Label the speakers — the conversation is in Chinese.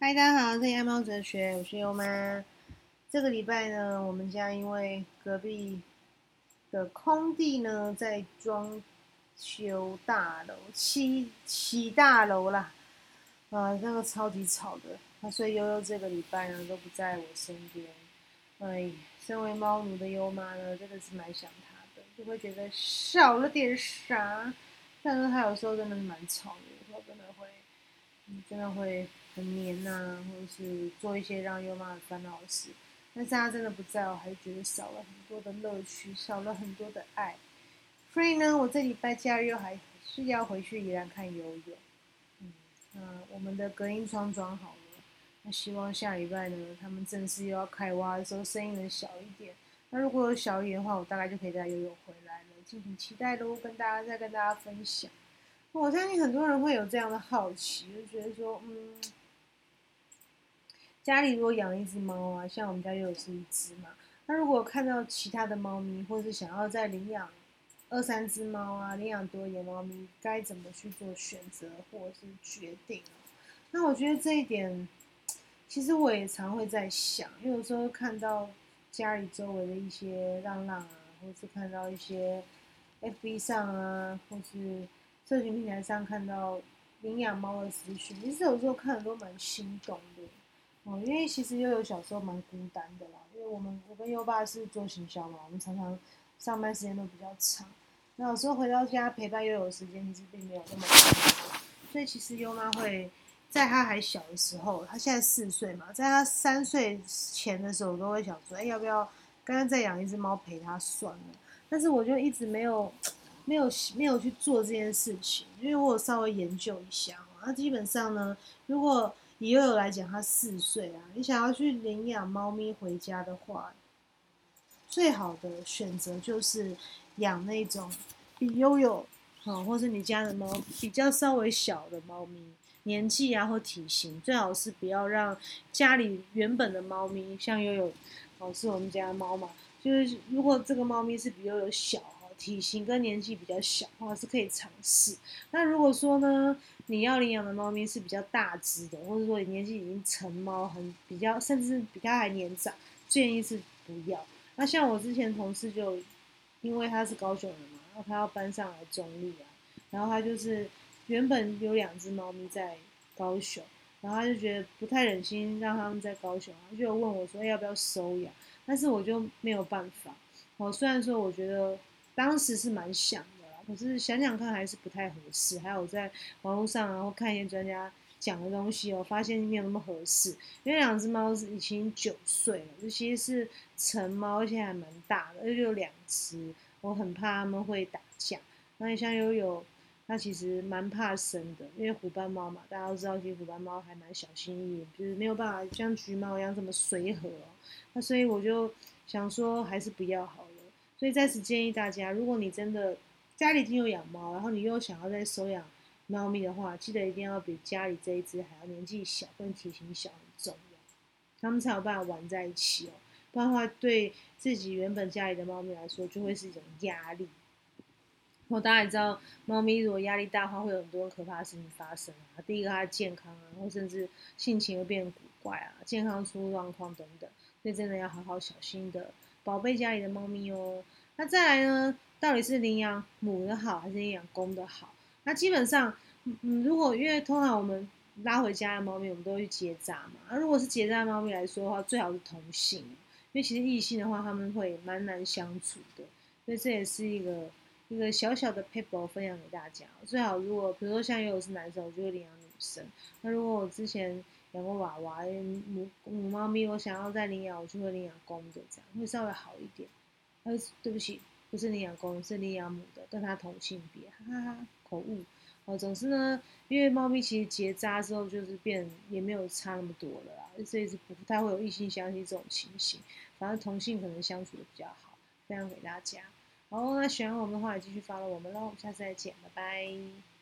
Speaker 1: 嗨，大家好，这里爱猫哲学，我是优妈。这个礼拜呢，我们家因为隔壁的空地呢在装修大楼，起起大楼啦，啊，那个超级吵的，那所以悠悠这个礼拜呢都不在我身边。哎，身为猫奴的优妈呢，真的是蛮想他的，就会觉得少了点啥。但是他有时候真的蛮吵的，有时候真的会，真的会。很黏呐，或者是做一些让优妈烦恼的事，但是他真的不在，我还是觉得少了很多的乐趣，少了很多的爱。所以呢，我这礼拜假日还是要回去宜兰看游泳。嗯，那我们的隔音窗装好了，那希望下礼拜呢，他们正式又要开挖的时候，声音能小一点。那如果有小一点的话，我大概就可以带游泳回来了，敬请期待喽，跟大家再跟大家分享。我相信很多人会有这样的好奇，就觉得说，嗯。家里如果养一只猫啊，像我们家又是一只嘛，那如果看到其他的猫咪，或是想要再领养二三只猫啊，领养多一点猫咪，该怎么去做选择或者是决定那我觉得这一点，其实我也常会在想，因为有时候看到家里周围的一些浪浪啊，或是看到一些 FB 上啊，或是社群平台上看到领养猫的资讯，其实有时候看的都蛮心动的。哦，因为其实悠悠小时候蛮孤单的啦，因为我们我跟优爸是做行销嘛，我们常常上班时间都比较长，那有时候回到家陪伴悠悠的时间其实并没有那么多，所以其实优妈会在他还小的时候，他现在四岁嘛，在他三岁前的时候，都会想说，哎，要不要刚刚再养一只猫陪他算了？但是我就一直没有没有没有去做这件事情，因为我有稍微研究一下，那基本上呢，如果以悠悠来讲，他四岁啊，你想要去领养猫咪回家的话，最好的选择就是养那种比悠悠，好，或是你家的猫比较稍微小的猫咪，年纪啊或体型，最好是不要让家里原本的猫咪，像悠悠，哦，是我们家的猫嘛，就是如果这个猫咪是比悠悠小。体型跟年纪比较小的，话是可以尝试。那如果说呢，你要领养的猫咪是比较大只的，或者说你年纪已经成猫，很比较，甚至比它还年长，建议是不要。那像我之前同事就，因为他是高雄人嘛，然后他要搬上来中立啊，然后他就是原本有两只猫咪在高雄，然后他就觉得不太忍心让他们在高雄，他就问我说要不要收养，但是我就没有办法。哦，虽然说我觉得。当时是蛮想的啦，可是想想看还是不太合适。还有在网络上，然后看一些专家讲的东西，我发现没有那么合适。因为两只猫是已经九岁了，尤其是成猫，而且还蛮大的，而且有两只，我很怕它们会打架。那你像悠悠，它其实蛮怕生的，因为虎斑猫嘛，大家都知道，其实虎斑猫还蛮小心翼翼，就是没有办法像橘猫一样这么随和。那所以我就想说，还是不要好。所以在此建议大家，如果你真的家里已经有养猫，然后你又想要再收养猫咪的话，记得一定要比家里这一只还要年纪小，跟体型小很重要，他们才有办法玩在一起哦。不然的话，对自己原本家里的猫咪来说，就会是一种压力。我当然知道，猫咪如果压力大的话，会有很多可怕的事情发生啊。第一个，它的健康啊，然后甚至性情会变古怪啊，健康出状况等等，所以真的要好好小心的。宝贝家里的猫咪哦，那再来呢？到底是领养母的好，还是领养公的好？那基本上，嗯，如果因为通常我们拉回家的猫咪，我们都会去结扎嘛。那如果是结扎猫咪来说的话，最好是同性，因为其实异性的话，他们会蛮难相处的。所以这也是一个一个小小的 paper 分享给大家。最好如果比如说像有是男生，我就会领养女生。那如果我之前。养过娃娃，母母猫咪，我想要再领养，我就会领养公的，这样会稍微好一点。呃，对不起，不是领养公，是领养母的，跟它同性别，哈哈哈，口误。哦，总之呢，因为猫咪其实结扎之后就是变，也没有差那么多了啦，所以是不太会有异性相吸这种情形，反正同性可能相处的比较好。分享给大家。好，那喜欢我们的话，也继续发了我们喽，下次再见，拜拜。